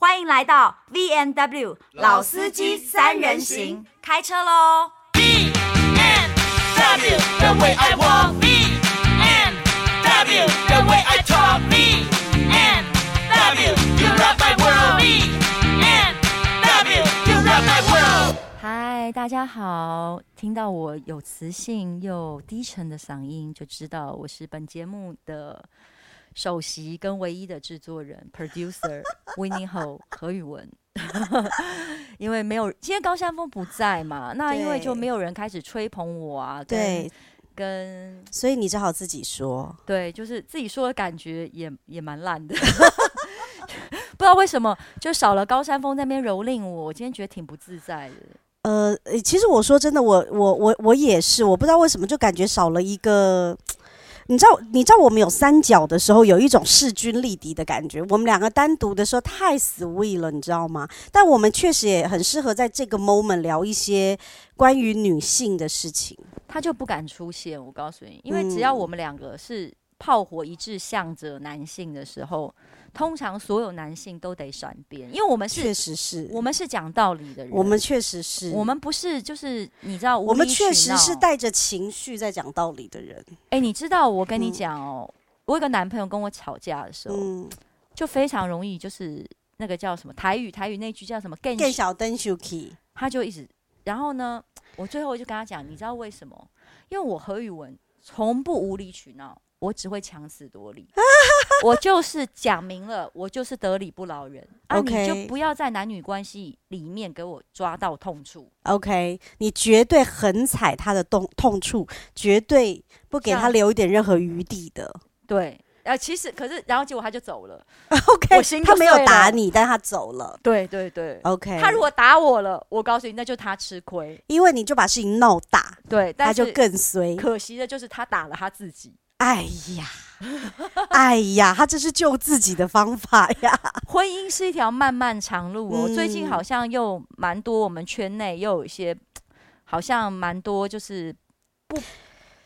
欢迎来到 VNW 老司机三人行，开车喽！VNW the way I walk, VNW the way I talk, VNW you rock my world, VNW you rock my world。嗨，大家好，听到我有磁性又低沉的嗓音，就知道我是本节目的。首席跟唯一的制作人 producer Winnie Ho 何宇文，因为没有今天高山峰不在嘛，那因为就没有人开始吹捧我啊，对，跟所以你只好自己说，对，就是自己说的感觉也也蛮烂的，不知道为什么就少了高山峰在那边蹂躏我，我今天觉得挺不自在的。呃，其实我说真的，我我我我也是，我不知道为什么就感觉少了一个。你知道，你知道我们有三角的时候，有一种势均力敌的感觉。我们两个单独的时候太 sweet 了，你知道吗？但我们确实也很适合在这个 moment 聊一些关于女性的事情。他就不敢出现，我告诉你，因为只要我们两个是炮火一致向着男性的时候。通常所有男性都得闪边，因为我们是确实是我们是讲道理的人，我们确实是我们不是就是你知道，我们确实是带着情绪在讲道理的人。哎、欸，你知道我跟你讲哦、喔嗯，我有个男朋友跟我吵架的时候，嗯、就非常容易就是那个叫什么台语台语那句叫什么更更小灯 Suki，他就一直，然后呢，我最后就跟他讲，你知道为什么？因为我何宇文从不无理取闹。我只会强词夺理，我就是讲明了，我就是得理不饶人。啊，okay. 你就不要在男女关系里面给我抓到痛处。OK，你绝对横踩他的痛痛处，绝对不给他留一点任何余地的。对，呃，其实可是，然后结果他就走了。OK，他没有打你，但他走了。对对对，OK。他如果打我了，我告诉你，那就他吃亏，因为你就把事情闹大。对，他就更衰。可惜的就是他打了他自己。哎呀，哎呀，他这是救自己的方法呀！婚姻是一条漫漫长路哦。嗯、最近好像又蛮多，我们圈内又有一些，好像蛮多，就是不。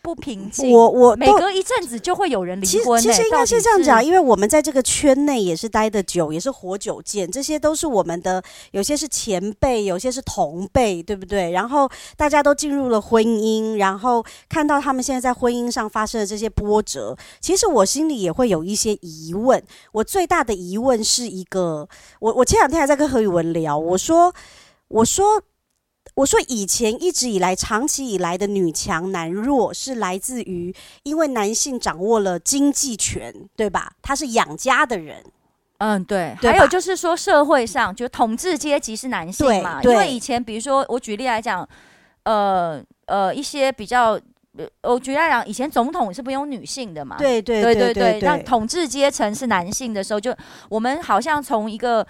不平静，我我每隔一阵子就会有人离婚。其实其实应该是这样讲，因为我们在这个圈内也是待的久，也是活久见，这些都是我们的，有些是前辈，有些是同辈，对不对？然后大家都进入了婚姻，然后看到他们现在在婚姻上发生的这些波折，其实我心里也会有一些疑问。我最大的疑问是一个，我我前两天还在跟何宇文聊，我说我说。我说，以前一直以来，长期以来的女强男弱是来自于，因为男性掌握了经济权，对吧？他是养家的人，嗯，对。还有就是说，社会上就统治阶级是男性嘛？因为以前，比如说我举例来讲，呃呃，一些比较，我举例来讲，以前总统是不用女性的嘛？对对对对对。那统治阶层是男性的时候，就我们好像从一个。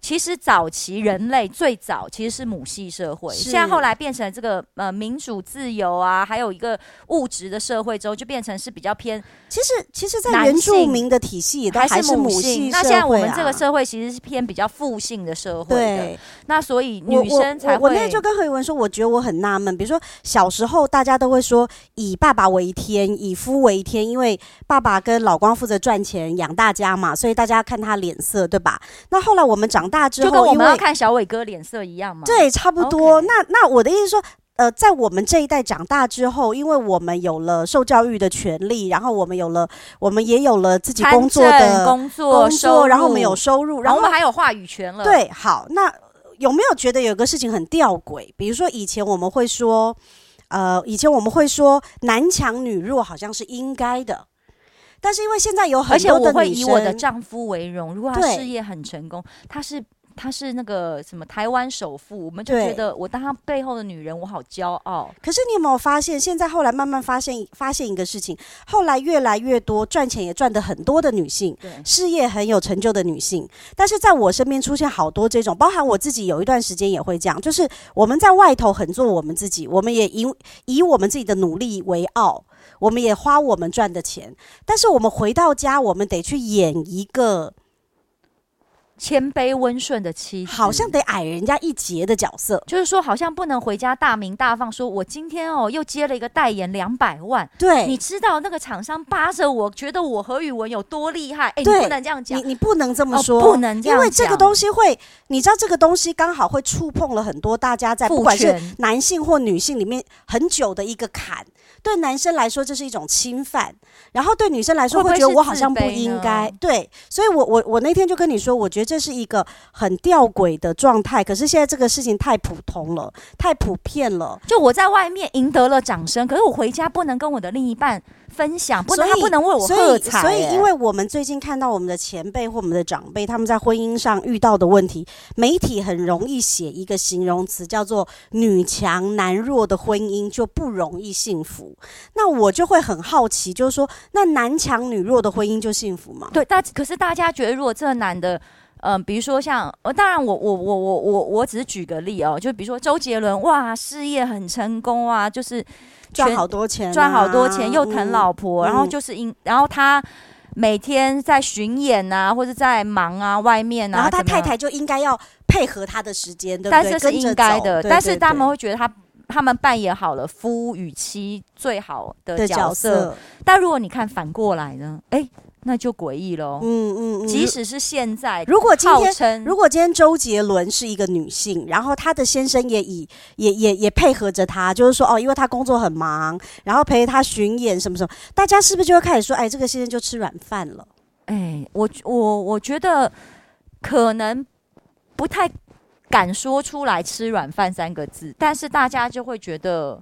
其实早期人类最早其实是母系社会，现在后来变成这个呃民主自由啊，还有一个物质的社会之后，就变成是比较偏。其实其实，在原住民的体系也都还是母系社会啊。那现在我们这个社会其实是偏比较父性的社会的。对。那所以女生才会。我我，我那天就跟何宇文说，我觉得我很纳闷。比如说小时候大家都会说以爸爸为天，以夫为天，因为爸爸跟老公负责赚钱养大家嘛，所以大家看他脸色，对吧？那后来我们长。大之后，就跟我们要看小伟哥脸色一样嘛？对，差不多。Okay. 那那我的意思说，呃，在我们这一代长大之后，因为我们有了受教育的权利，然后我们有了，我们也有了自己工作的工作，工作，然后我们有收入，然后我们还有话语权了。对，好，那有没有觉得有个事情很吊诡？比如说以前我们会说，呃，以前我们会说男强女弱好像是应该的。但是因为现在有很多的女生，而且我会以我的丈夫为荣。如果他事业很成功，他是他是那个什么台湾首富，我们就觉得我当他背后的女人，我好骄傲。可是你有没有发现，现在后来慢慢发现发现一个事情，后来越来越多赚钱也赚的很多的女性，对，事业很有成就的女性。但是在我身边出现好多这种，包含我自己有一段时间也会这样，就是我们在外头很做我们自己，我们也以以我们自己的努力为傲。我们也花我们赚的钱，但是我们回到家，我们得去演一个谦卑温顺的妻子，好像得矮人家一截的角色，就是说好像不能回家大鸣大放，说我今天哦又接了一个代言两百万，对，你知道那个厂商扒着我，觉得我何宇文有多厉害，哎，你不能这样讲，你你不能这么说，哦、不能这样，因为这个东西会，你知道这个东西刚好会触碰了很多大家在不管是男性或女性里面很久的一个坎。对男生来说，这是一种侵犯，然后对女生来说，会觉得我好像不应该。对，所以我我我那天就跟你说，我觉得这是一个很吊诡的状态。可是现在这个事情太普通了，太普遍了。就我在外面赢得了掌声，可是我回家不能跟我的另一半分享，不能他不能为我喝彩。所以，因为我们最近看到我们的前辈或我们的长辈他们在婚姻上遇到的问题，媒体很容易写一个形容词叫做“女强男弱”的婚姻就不容易幸福。那我就会很好奇，就是说，那男强女弱的婚姻就幸福吗？对，大可是大家觉得，如果这个男的，嗯、呃，比如说像，呃，当然我我我我我我只是举个例哦，就比如说周杰伦，哇，事业很成功啊，就是赚好多钱，赚好多钱，又疼老婆，嗯、然后就是因，然后他每天在巡演啊，或者在忙啊，外面啊，然后他太太就应该要配合他的时间，对不对？但是是应该的，但是他们会觉得他。他们扮演好了夫与妻最好的角色，角色，但如果你看反过来呢？哎，那就诡异喽。嗯嗯嗯。即使是现在，如果今天如果今天周杰伦是一个女性，然后她的先生也以也也也配合着她，就是说哦，因为他工作很忙，然后陪她巡演什么什么，大家是不是就会开始说，哎，这个先生就吃软饭了？哎，我我我觉得可能不太。敢说出来“吃软饭”三个字，但是大家就会觉得，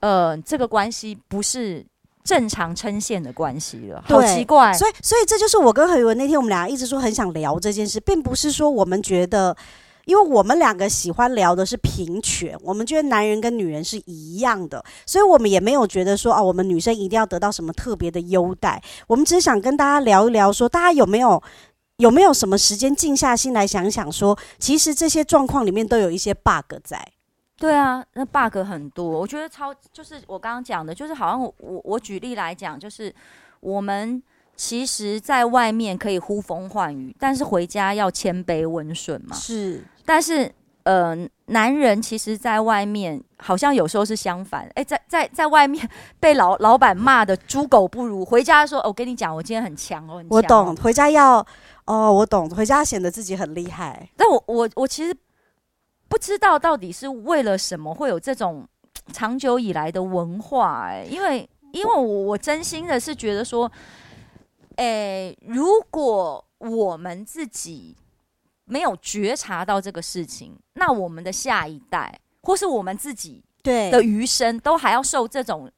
呃，这个关系不是正常称线的关系了，好奇怪。所以，所以这就是我跟何宇文那天我们俩一直说很想聊这件事，并不是说我们觉得，因为我们两个喜欢聊的是平权，我们觉得男人跟女人是一样的，所以我们也没有觉得说哦，我们女生一定要得到什么特别的优待。我们只是想跟大家聊一聊，说大家有没有？有没有什么时间静下心来想想说，其实这些状况里面都有一些 bug 在。对啊，那 bug 很多。我觉得超就是我刚刚讲的，就是好像我我举例来讲，就是我们其实在外面可以呼风唤雨，但是回家要谦卑温顺嘛。是，但是呃，男人其实在外面好像有时候是相反。哎，在在在外面 被老老板骂的猪狗不如，回家说，我跟你讲，我今天很强哦。我懂，回家要。哦，我懂，回家显得自己很厉害。但我我我其实不知道到底是为了什么会有这种长久以来的文化哎、欸，因为因为我我真心的是觉得说，哎、欸，如果我们自己没有觉察到这个事情，那我们的下一代或是我们自己对的余生都还要受这种。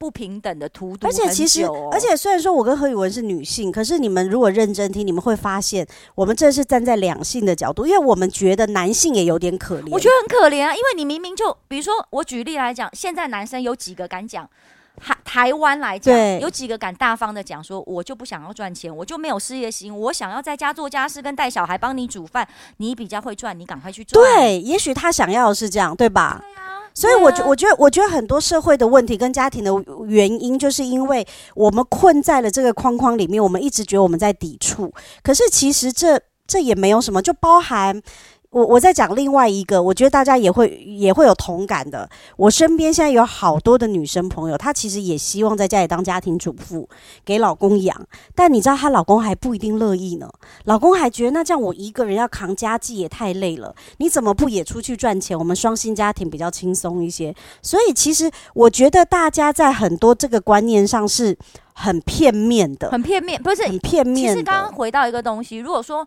不平等的荼毒，而且其实，而且虽然说我跟何宇文是女性，可是你们如果认真听，你们会发现，我们这是站在两性的角度，因为我们觉得男性也有点可怜。我觉得很可怜啊，因为你明明就，比如说我举例来讲，现在男生有几个敢讲，台台湾来讲，有几个敢大方的讲说，我就不想要赚钱，我就没有事业心，我想要在家做家事跟带小孩，帮你煮饭，你比较会赚，你赶快去赚。对，也许他想要的是这样，对吧？对啊。所以我觉，我觉得，我觉得很多社会的问题跟家庭的原因，就是因为我们困在了这个框框里面，我们一直觉得我们在抵触，可是其实这这也没有什么，就包含。我我在讲另外一个，我觉得大家也会也会有同感的。我身边现在有好多的女生朋友，她其实也希望在家里当家庭主妇，给老公养。但你知道，她老公还不一定乐意呢。老公还觉得，那这样我一个人要扛家计也太累了。你怎么不也出去赚钱？我们双薪家庭比较轻松一些。所以，其实我觉得大家在很多这个观念上是很片面的，很片面，不是很片面。其实刚刚回到一个东西，如果说。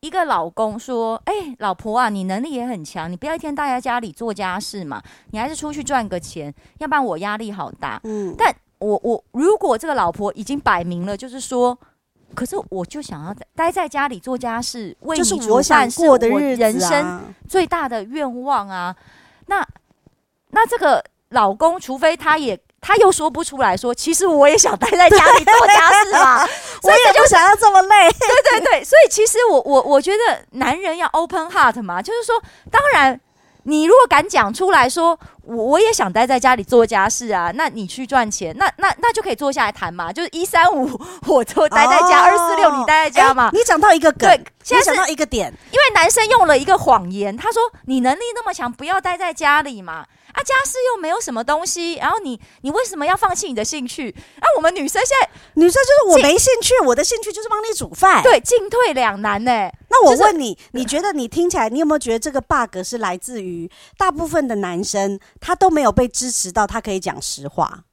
一个老公说：“哎、欸，老婆啊，你能力也很强，你不要一天待在家里做家事嘛，你还是出去赚个钱，要不然我压力好大。”嗯，但我我如果这个老婆已经摆明了，就是说，可是我就想要待在家里做家事，为你煮饭，是我人生最大的愿望啊。那那这个老公，除非他也。他又说不出来说，其实我也想待在家里做家事嘛，我也就想要这么累。对对对，所以其实我我我觉得男人要 open heart 嘛，就是说，当然你如果敢讲出来说，我我也想待在家里做家事啊，那你去赚钱，那那那就可以坐下来谈嘛。就是一三五我就待在家，二四六你待在家嘛。你讲到一个梗，对，现在讲到一个点，因为男生用了一个谎言，他说你能力那么强，不要待在家里嘛。啊，家事又没有什么东西，然后你你为什么要放弃你的兴趣？啊，我们女生现在女生就是我没兴趣，我的兴趣就是帮你煮饭，对，进退两难呢、欸。那我问你，就是、你觉得你听起来，你有没有觉得这个 bug 是来自于大部分的男生他都没有被支持到，他可以讲实话？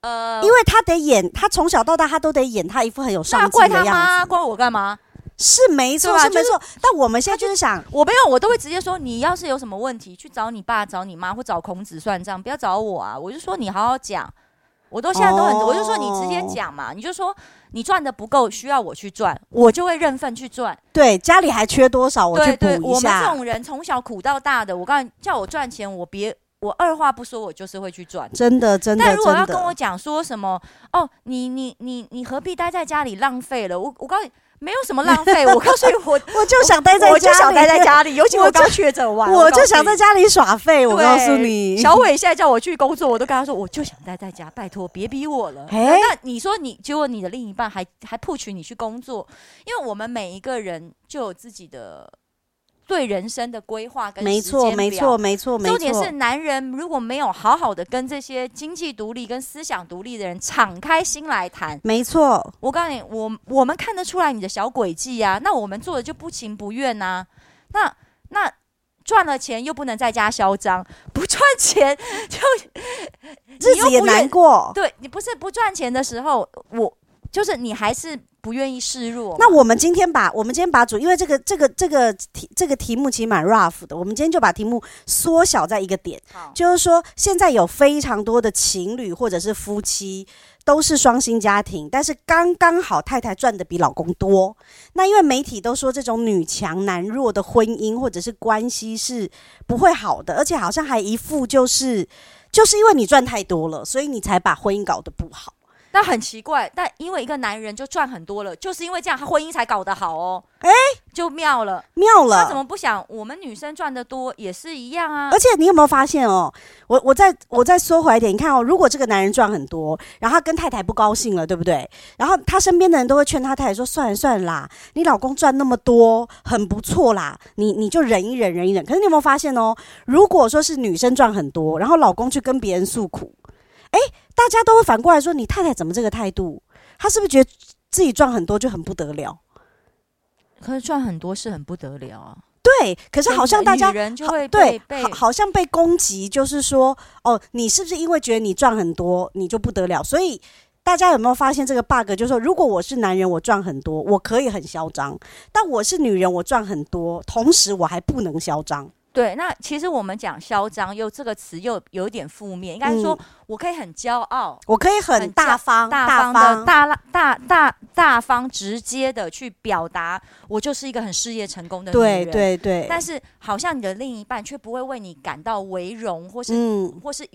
呃，因为他得演，他从小到大他都得演他一副很有上进的样子，关，关我干嘛？是没错，是没错。但我们现在就是想，我没有，我都会直接说，你要是有什么问题，去找你爸、找你妈或找孔子算账，不要找我啊！我就说你好好讲，我都现在都很，哦、我就说你直接讲嘛，你就说你赚的不够，需要我去赚，我就会认份去赚。对，家里还缺多少，我去补一下。对对，我们这种人从小苦到大的，我告诉你，叫我赚钱，我别，我二话不说，我就是会去赚。真的，真的。但如果要跟我讲说什么，哦，你你你你何必待在家里浪费了？我我告诉你。没有什么浪费，我告诉你，我我就想待在家里，我就想待在家里，尤其我刚确诊完，我就想在家里耍废。我告诉你，小伟现在叫我去工作，我都跟他说，我就想待在家，拜托别逼我了。欸、那你说你，结果你的另一半还还 push 你去工作，因为我们每一个人就有自己的。对人生的规划跟没错，没错，没错，没错。重点是，男人如果没有好好的跟这些经济独立跟思想独立的人敞开心来谈，没错。我告诉你，我我们看得出来你的小诡计啊，那我们做的就不情不愿呐、啊。那那赚了钱又不能在家嚣张，不赚钱 就日子也难过。对，你不是不赚钱的时候，我就是你还是。不愿意示弱。那我们今天把我们今天把主，因为这个这个这个题这个题目其实蛮 rough 的，我们今天就把题目缩小在一个点，就是说现在有非常多的情侣或者是夫妻都是双薪家庭，但是刚刚好太太赚的比老公多。那因为媒体都说这种女强男弱的婚姻或者是关系是不会好的，而且好像还一副就是就是因为你赚太多了，所以你才把婚姻搞得不好。那很奇怪，但因为一个男人就赚很多了，就是因为这样，他婚姻才搞得好哦。哎、欸，就妙了，妙了。他怎么不想我们女生赚得多也是一样啊？而且你有没有发现哦？我我再我再说回来一点，你看哦，如果这个男人赚很多，然后他跟太太不高兴了，对不对？然后他身边的人都会劝他太太说：“算了算了啦，你老公赚那么多，很不错啦，你你就忍一忍，忍一忍。”可是你有没有发现哦？如果说是女生赚很多，然后老公去跟别人诉苦。哎，大家都会反过来说：“你太太怎么这个态度？她是不是觉得自己赚很多就很不得了？可是赚很多是很不得了啊。对，可是好像大家人就会对好像被攻击，就是说，哦，你是不是因为觉得你赚很多你就不得了？所以大家有没有发现这个 bug？就是说，如果我是男人，我赚很多，我可以很嚣张；但我是女人，我赚很多，同时我还不能嚣张。”对，那其实我们讲嚣张，又这个词又有一点负面，应该是说我可以很骄傲，我可以很大方、大方的、大大大大方、直接的去表达，我就是一个很事业成功的女人。对对对。但是好像你的另一半却不会为你感到为荣，或是、嗯、或是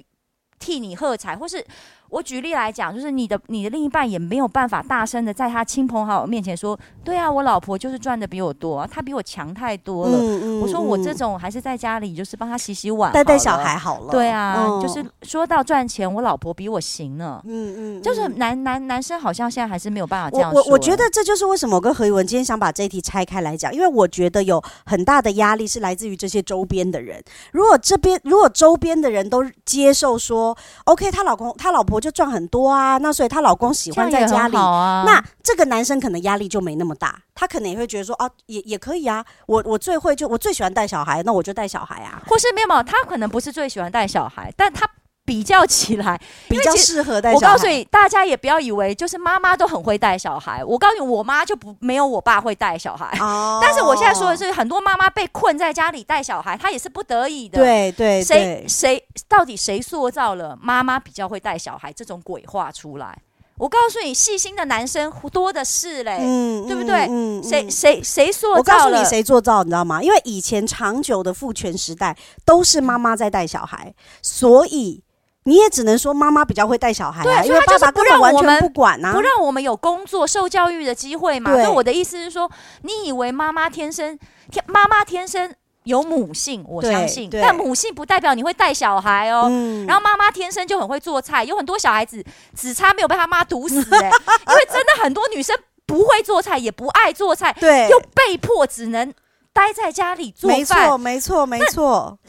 替你喝彩，或是。我举例来讲，就是你的你的另一半也没有办法大声的在他亲朋好友面前说，对啊，我老婆就是赚的比我多，啊，她比我强太多了。嗯嗯、我说我这种还是在家里，就是帮他洗洗碗，带带小孩好了。对啊，嗯、就是说到赚钱，我老婆比我行呢。嗯嗯，嗯就是男男男生好像现在还是没有办法这样说。我我觉得这就是为什么我跟何妤玟今天想把这一题拆开来讲，因为我觉得有很大的压力是来自于这些周边的人。如果这边如果周边的人都接受说，OK，她老公她老婆。就赚很多啊，那所以她老公喜欢在家里，啊、那这个男生可能压力就没那么大，他可能也会觉得说啊，也也可以啊，我我最会就我最喜欢带小孩，那我就带小孩啊，或是没有没有，他可能不是最喜欢带小孩，但他。比较起来，比较适合带小孩。我告诉你，大家也不要以为就是妈妈都很会带小孩。我告诉你，我妈就不没有我爸会带小孩。哦。但是我现在说的是，很多妈妈被困在家里带小孩，她也是不得已的。对对。谁谁到底谁塑造了妈妈比较会带小孩这种鬼话出来？我告诉你，细心的男生多的是嘞，嗯，对不对？嗯。谁谁谁塑造？我告诉你，谁做造？你知道吗？因为以前长久的父权时代都是妈妈在带小孩，所以。你也只能说妈妈比较会带小孩啊，对因为爸爸根本完全不管啊，不让我们有工作、受教育的机会嘛。对所以我的意思是说，你以为妈妈天生天妈妈天生有母性，我相信，但母性不代表你会带小孩哦。嗯然后妈妈天生就很会做菜，有很多小孩子只差没有被他妈毒死哎、因为真的很多女生不会做菜，也不爱做菜，对，又被迫只能待在家里做饭没错，饭。没错，没错。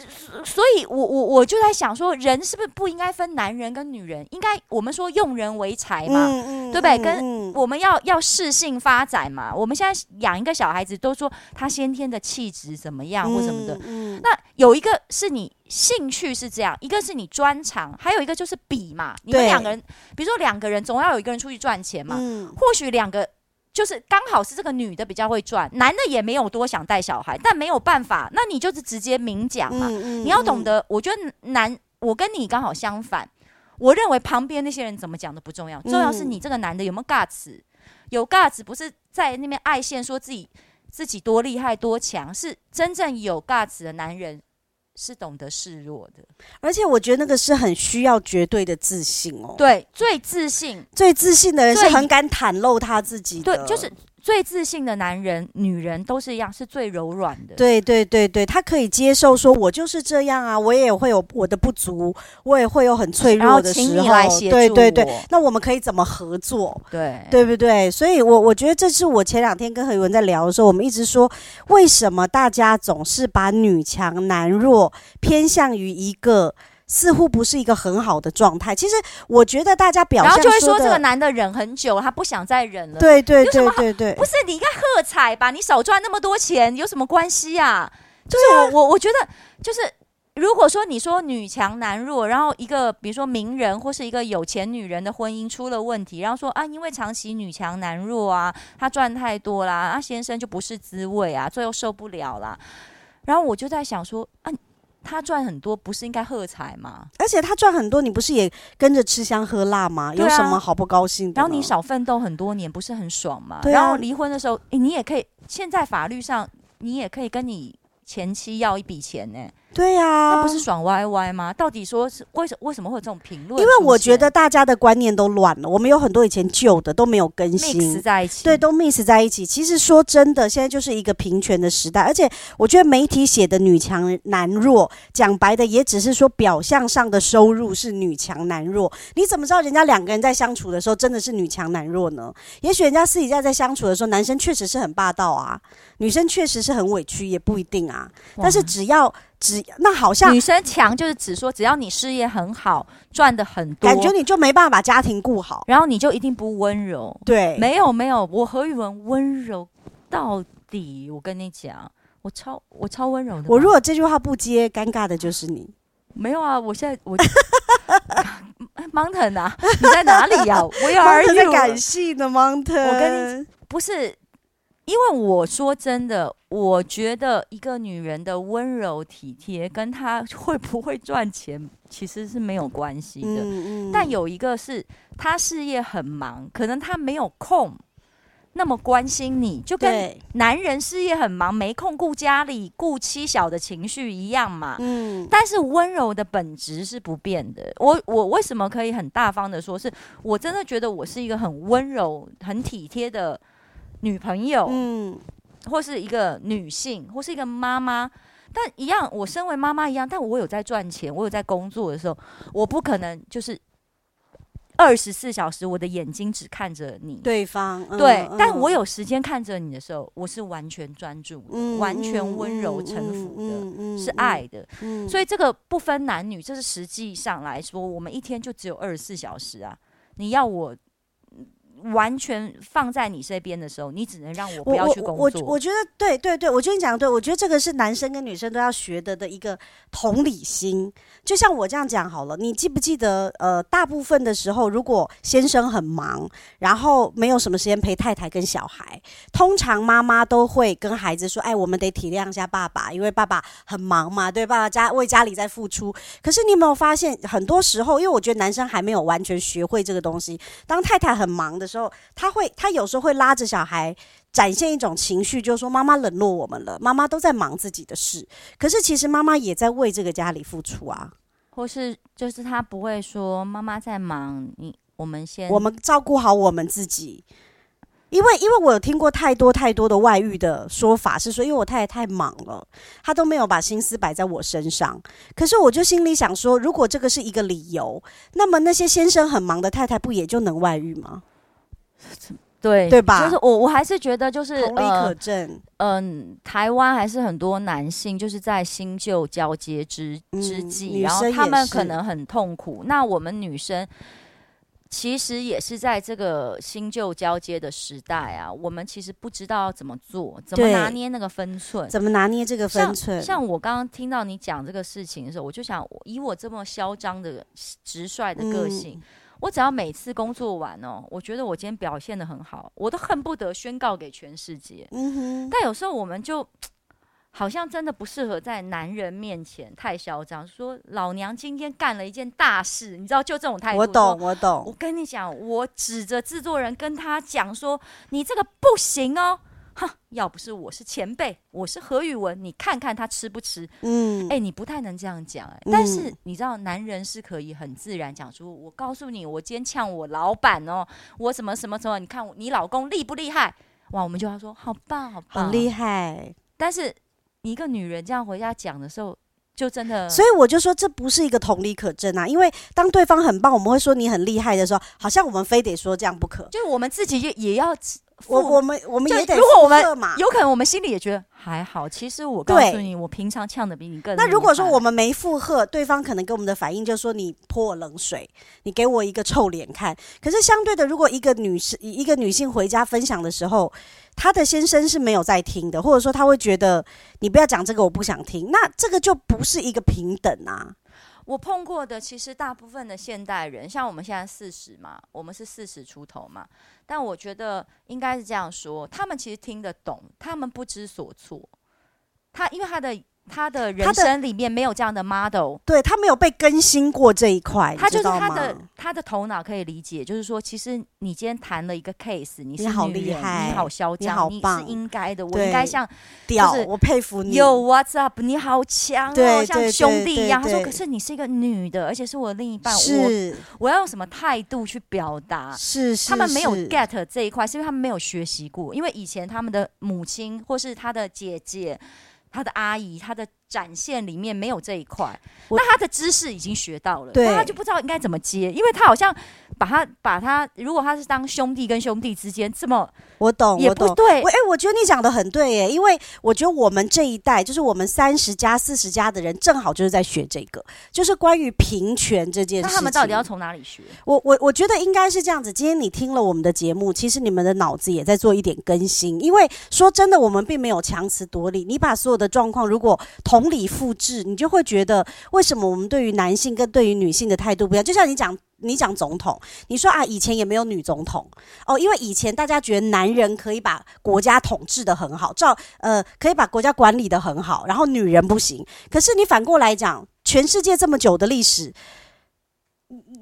所以我我我就在想说，人是不是不应该分男人跟女人？应该我们说用人为才嘛。嗯对不对？嗯跟嗯我们要要适性发展嘛。我们现在养一个小孩子，都说他先天的气质怎么样或什么的。嗯嗯那有一个是你兴趣是这样，一个是你专长，还有一个就是比嘛。你们两个人，比如说两个人，总要有一个人出去赚钱嘛。嗯或许两个就是刚好是这个女的比较会赚，男的也没有多想带小孩，但没有办法，那你就是直接明讲嘛。嗯你要懂得，我觉得男，我跟你刚好相反。我认为旁边那些人怎么讲都不重要，重要是你这个男的有没有 guts，有 guts 不是在那边爱现说自己自己多厉害多强，是真正有 guts 的男人是懂得示弱的。而且我觉得那个是很需要绝对的自信哦。对，最自信，最自信的人是很敢袒露他自己的。对，就是最自信的男人、女人都是一样，是最柔软的。对对对对，他可以接受说，我就是这样啊，我也会有我的不足，我也会有很脆弱的时候。请你来协助对对对，那我们可以怎么合作？对对不对？所以我，我我觉得这是我前两天跟何宇文在聊的时候，我们一直说，为什么大家总是把女强男弱偏向于一个似乎不是一个很好的状态？其实，我觉得大家表然后就会说这个男的忍很久，他不想再忍了。对对对对对，不是你应该喝彩吧？你少赚那么多钱有什么关系啊？就是我我我觉得就是。如果说你说女强男弱，然后一个比如说名人或是一个有钱女人的婚姻出了问题，然后说啊，因为长期女强男弱啊，她赚太多啦，啊先生就不是滋味啊，最后受不了啦。然后我就在想说啊，他赚很多不是应该喝彩吗？而且他赚很多，你不是也跟着吃香喝辣吗？啊有什么好不高兴的？然后你少奋斗很多年，不是很爽吗？对啊然后离婚的时候，诶，你也可以，现在法律上你也可以跟你前妻要一笔钱呢、对呀、那不是爽歪歪吗？到底说是为什为什么会有这种评论？因为我觉得大家的观念都乱了，我们有很多以前旧的都没有更 mix 新。在一起，对，都 mix 在一起。其实说真的，现在就是一个平权的时代，而且我觉得媒体写的女强男弱，讲白的也只是说表象上的收入是女强男弱。你怎么知道人家两个人在相处的时候真的是女强男弱呢？也许人家私底下在相处的时候，男生确实是很霸道啊，女生确实是很委屈，也不一定啊。但是只要只那好像女生强就是只说，只要你事业很好，赚的很多，感觉你就没办法把家庭顾好。然后你就一定不温柔。对，没有没有，我何宇文温柔到底。我跟你讲，我超我超温柔的。我如果这句话不接，尴尬的就是你。没有啊，我现在我 Mountain 啊，你在哪里呀、啊？我有儿在子感性的 Mountain，我跟你不是，因为我说真的，我觉得一个女人的温柔体贴跟她会不会赚钱其实是没有关系的。嗯嗯但有一个是她事业很忙，可能她没有空那么关心你，就跟，男人事业很忙，没空顾家里、顾妻小的情绪一样嘛。嗯，但是温柔的本质是不变的。我我为什么可以很大方的说，是我真的觉得我是一个很温柔、很体贴的女朋友，嗯，或是一个女性，或是一个妈妈。但一样，我身为妈妈一样，但我有在赚钱，我有在工作的时候，我不可能就是二十四小时我的眼睛只看着你。对方嗯对，嗯但我有时间看着你的时候，我是完全专注的，嗯完全温柔臣服的，是，爱的。嗯所以这个不分男女，这是实际上来说，我们一天就只有二十四小时啊！你要我完全放在你这边的时候，你只能让我不要去工我作。我我觉得对对对，我觉得你讲的对，我觉得这个是男生跟女生都要学的的一个同理心。就像我这样讲好了，你记不记得？呃，大部分的时候，如果先生很忙，然后没有什么时间陪太太跟小孩，通常妈妈都会跟孩子说：“哎，我们得体谅一下爸爸，因为爸爸很忙嘛，对，爸爸家为家里在付出。”可是你有没有发现，很多时候，因为我觉得男生还没有完全学会这个东西，当太太很忙的时候，他会，他有时候会拉着小孩。展现一种情绪，就是说妈妈冷落我们了，妈妈都在忙自己的事。可是其实妈妈也在为这个家里付出啊。或是就是他不会说妈妈在忙，你我们先我们照顾好我们自己。因为因为我有听过太多太多的外遇的说法，是说因为我太太太忙了，她都没有把心思摆在我身上。可是我就心里想说，如果这个是一个理由，那么那些先生很忙的太太不也就能外遇吗？对对吧？就是我我还是觉得就是同理可证。嗯、呃，台湾还是很多男性就是在新旧交接之之际，嗯、然后他们可能很痛苦。那我们女生。其实也是在这个新旧交接的时代啊，我们其实不知道怎么做，怎么拿捏那个分寸，怎么拿捏这个分寸。像，像我刚刚听到你讲这个事情的时候，我就想，以我这么嚣张的直率的个性，嗯、我只要每次工作完哦，我觉得我今天表现的很好，我都恨不得宣告给全世界。嗯哼。但有时候我们就。好像真的不适合在男人面前太嚣张，说老娘今天干了一件大事，你知道，就这种态度。我懂，我懂。我跟你讲，我指着制作人跟他讲说：“你这个不行哦，哼！要不是我是前辈，我是何宇文，你看看他吃不吃？嗯，哎、欸，你不太能这样讲哎、但是你知道，男人是可以很自然讲出：我告诉你，我今天呛我老板哦，我什么什么什么，你看你老公厉不厉害？哇，我们就要说好棒，好棒，很厉害。但是。一个女人这样回家讲的时候，就真的，所以我就说这不是一个同理可证啊。因为当对方很棒，我们会说你很厉害的时候，好像我们非得说这样不可。就我们自己也也要，我我们我们也得。如果我们有可能，我们心里也觉得还好。其实我告诉你，我平常呛的比你更。那如果说我们没附和，对方可能给我们的反应就是说你泼我冷水，你给我一个臭脸看。可是相对的，如果一个女士一个女性回家分享的时候。她的先生是没有在听的，或者说他会觉得你不要讲这个，我不想听。那这个就不是一个平等啊。我碰过的其实大部分的现代人，像我们现在四十嘛，我们是四十出头嘛，但我觉得应该是这样说，他们其实听得懂，他们不知所措。他因为他的。他的人生里面没有这样的 model，对，他没有被更新过这一块，他就是他的他的头脑可以理解，就是说，其实你今天谈了一个 case，你是好厉害，你好嚣张，你是应该的，我应该像屌，我佩服你，有 what's up，你好强哦，像兄弟一样。他说，可是你是一个女的，而且是我另一半，我我要用什么态度去表达？是是，他们没有 get 这一块，是因为他们没有学习过，因为以前他们的母亲或是他的姐姐。他的阿姨，他的展现里面没有这一块，那他的知识已经学到了，对，他就不知道应该怎么接，因为他好像把他把他，如果他是当兄弟跟兄弟之间这么。我懂，也不对。我哎、欸，我觉得你讲的很对耶，因为我觉得我们这一代，就是我们三十加、四十加的人，正好就是在学这个，就是关于平权这件事。那他们到底要从哪里学？我我我觉得应该是这样子。今天你听了我们的节目，其实你们的脑子也在做一点更新。因为说真的，我们并没有强词夺理。你把所有的状况如果同同理复制，你就会觉得为什么我们对于男性跟对于女性的态度不一样？就像你讲。你讲总统，你说啊，以前也没有女总统哦，因为以前大家觉得男人可以把国家统治的很好，照呃可以把国家管理的很好，然后女人不行。可是你反过来讲，全世界这么久的历史，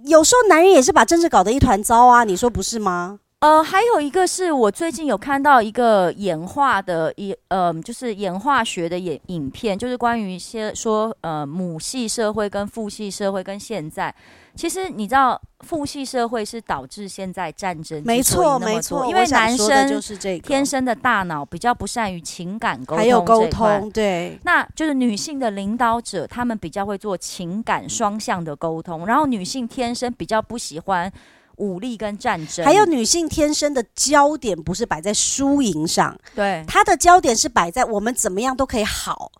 有时候男人也是把政治搞得一团糟啊，你说不是吗？呃，还有一个是我最近有看到一个演化的一呃，就是演化学的演影片，就是关于一些说呃母系社会跟父系社会跟现在。其实你知道，父系社会是导致现在战争没错没错，因为男生就是这个。天生的大脑比较不善于情感沟通，还有沟通对，那就是女性的领导者，他们比较会做情感双向的沟通，然后女性天生比较不喜欢武力跟战争，还有女性天生的焦点不是摆在输赢上，对，她的焦点是摆在我们怎么样都可以好。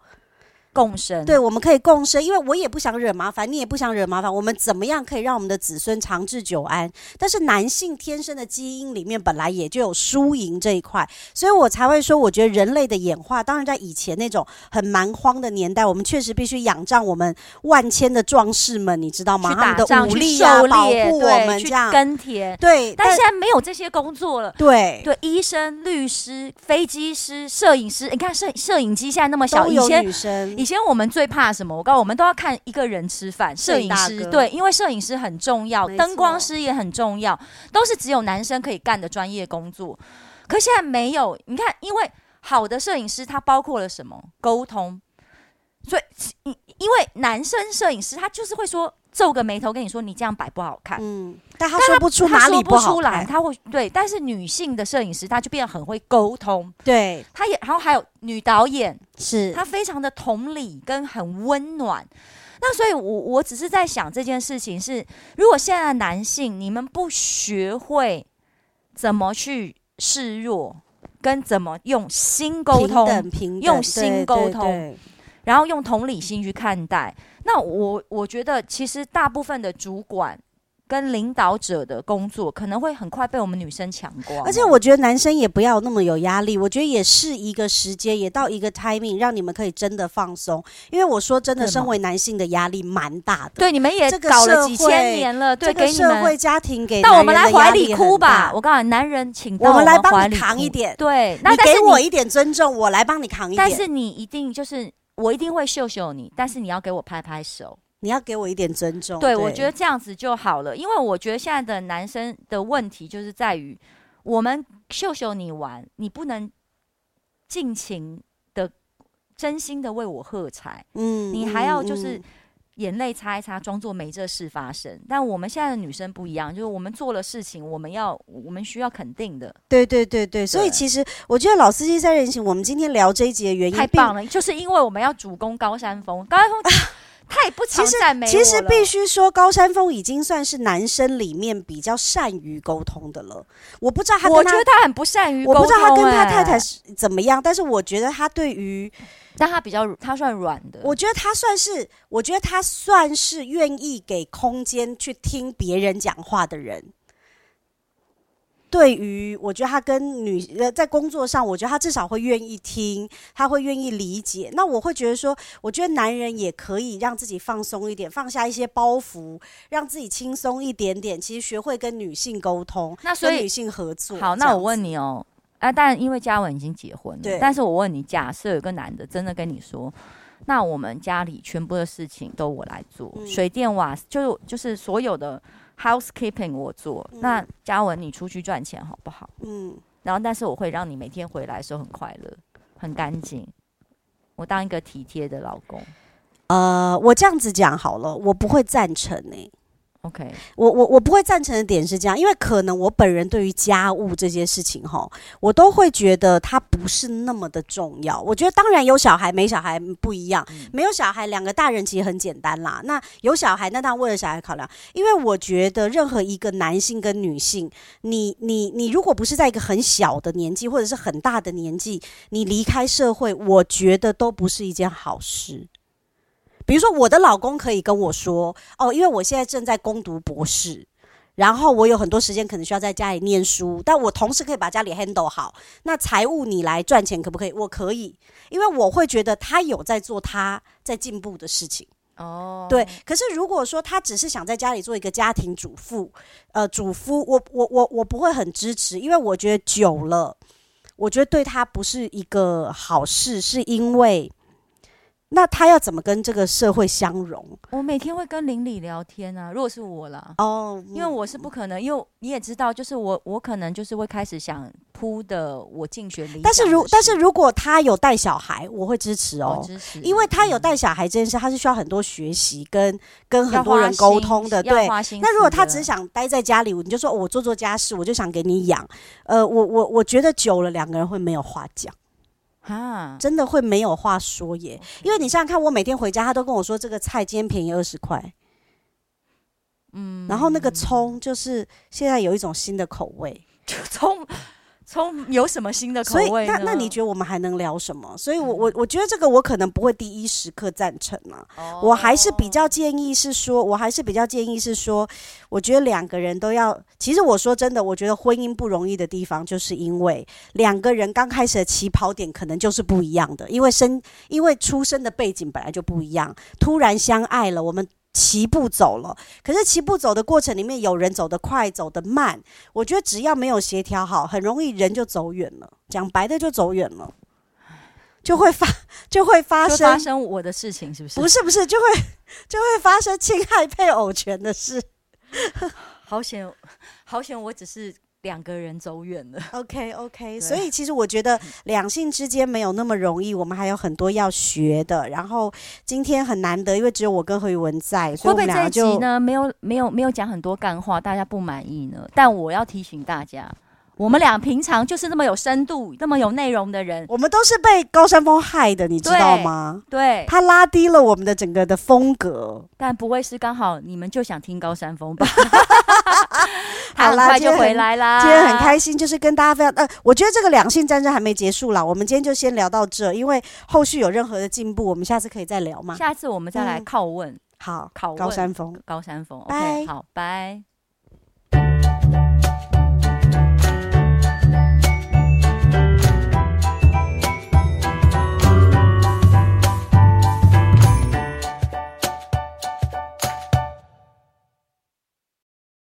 共生，对，我们可以共生，因为我也不想惹麻烦，你也不想惹麻烦，我们怎么样可以让我们的子孙长治久安？但是男性天生的基因里面本来也就有输赢这一块，所以我才会说，我觉得人类的演化，当然在以前那种很蛮荒的年代，我们确实必须仰仗我们万千的壮士们，你知道吗？他们的武力啊，保护我们这样跟帖，对。但现在没有这些工作了，对对，医生、律师、飞机师、摄影师，你看摄摄影机现在那么小，都有女生。以前我们最怕什么？我告诉我们都要看一个人吃饭。摄影师对，因为摄影师很重要，灯光师也很重要，都是只有男生可以干的专业工作。可现在没有，你看，因为好的摄影师他包括了什么？沟通。所以，因因为男生摄影师他就是会说。皱个眉头跟你说，你这样摆不好看。嗯，但他说不出哪里不好看，他会对。但是女性的摄影师，她就变得很会沟通。对，她也，然后还有女导演，是她非常的同理跟很温暖。那所以我，我我只是在想这件事情是，如果现在的男性你们不学会怎么去示弱，跟怎么用心沟通，平等平等用心沟通，然后用同理心去看待。那我我觉得，其实大部分的主管跟领导者的工作，可能会很快被我们女生抢光。而且我觉得男生也不要那么有压力，我觉得也是一个时间，也到一个 timing，让你们可以真的放松。因为我说真的，身为男性的压力蛮大的。对，你们也搞了几千年了，对，这个社会家庭给，那我们来怀里哭吧。我告诉你，男人请到我们来帮你扛一点。对，那你给我一点尊重，我来帮你扛一点。但是你一定就是。我一定会秀秀你，但是你要给我拍拍手，你要给我一点尊重。对，对我觉得这样子就好了，因为我觉得现在的男生的问题就是在于，我们秀秀你玩，你不能尽情的、真心的为我喝彩，嗯，你还要就是。眼泪擦一擦，装作没这事发生。但我们现在的女生不一样，就是我们做了事情，我们要我们需要肯定的。对对对对，所以其实我觉得老司机三人行，我们今天聊这一集的原因太棒了，就是因为我们要主攻高山峰。高山峰 太不常赞美我了。其实，其实必须说，高山峰已经算是男生里面比较善于沟通的了。我不知道他，他，我觉得他很不善于沟通。我不知道他跟他太太是怎么样，但是我觉得他对于。但他比较，他算软的。我觉得他算是，我觉得他算是愿意给空间去听别人讲话的人。对于，我觉得他跟女呃在工作上，我觉得他至少会愿意听，他会愿意理解。那我会觉得说，我觉得男人也可以让自己放松一点，放下一些包袱，让自己轻松一点点。其实学会跟女性沟通，那所以跟女性合作。好，那我问你哦。啊，但因为嘉文已经结婚了，对。但是我问你，假设有个男的真的跟你说，那我们家里全部的事情都我来做，嗯、水电瓦就就是所有的 housekeeping 我做。嗯、那嘉文，你出去赚钱好不好？嗯。然后，但是我会让你每天回来的时候很快乐，很干净。我当一个体贴的老公。呃，我这样子讲好了，我不会赞成呢、欸。OK，我我我不会赞成的点是这样，因为可能我本人对于家务这些事情哈，我都会觉得它不是那么的重要。我觉得当然有小孩没小孩不一样，没有小孩两个大人其实很简单啦。那有小孩，那他为了小孩考量，因为我觉得任何一个男性跟女性，你你你如果不是在一个很小的年纪或者是很大的年纪，你离开社会，我觉得都不是一件好事。比如说，我的老公可以跟我说：“哦，因为我现在正在攻读博士，然后我有很多时间可能需要在家里念书，但我同时可以把家里 handle 好。那财务你来赚钱可不可以？我可以，因为我会觉得他有在做他在进步的事情。哦，对。可是如果说他只是想在家里做一个家庭主妇，呃，主夫，我我我我不会很支持，因为我觉得久了，我觉得对他不是一个好事，是因为。”那他要怎么跟这个社会相融？我每天会跟邻里聊天啊。如果是我啦，哦，因为我是不可能，因为你也知道，就是我，我可能就是会开始想铺的我竞选理想。但是如但是如果他有带小孩，我会支持哦，支持，因为他有带小孩这件事，他是需要很多学习跟跟很多人沟通的。对，那如果他只想待在家里，你就说我做做家事，我就想给你养。呃，我我我觉得久了，两个人会没有话讲。啊，真的会没有话说耶！因为你想想看，我每天回家，他都跟我说这个菜今天便宜二十块，嗯，然后那个葱就是现在有一种新的口味，葱。从有什么新的口味？那那你觉得我们还能聊什么？所以我，我我我觉得这个我可能不会第一时刻赞成啊。哦、我还是比较建议是说，我还是比较建议是说，我觉得两个人都要。其实我说真的，我觉得婚姻不容易的地方，就是因为两个人刚开始的起跑点可能就是不一样的，因为生因为出生的背景本来就不一样，突然相爱了，我们。齐步走了，可是齐步走的过程里面，有人走得快，走得慢。我觉得只要没有协调好，很容易人就走远了。讲白的就走远了，就会发就会发生发生我的事情，是不是？不是不是，就会就会发生侵害配偶权的事。好险好险，我只是两个人走远了。OK OK，所以其实我觉得两性之间没有那么容易，我们还有很多要学的。然后今天很难得，因为只有我跟何宇文在，所以我们两个就呢，没有没有没有讲很多干话，大家不满意呢？但我要提醒大家。我们俩平常就是那么有深度、那么有内容的人，我们都是被高山峰害的，你知道吗？对，他拉低了我们的整个的风格，但不会是刚好你们就想听高山峰吧？好啦，快就回来啦。今天很开心，就是跟大家分享。呃，我觉得这个两性战争还没结束啦，我们今天就先聊到这，因为后续有任何的进步，我们下次可以再聊嘛。下次我们再来拷问，嗯、好，拷问高山峰，高山峰。OK，好，拜。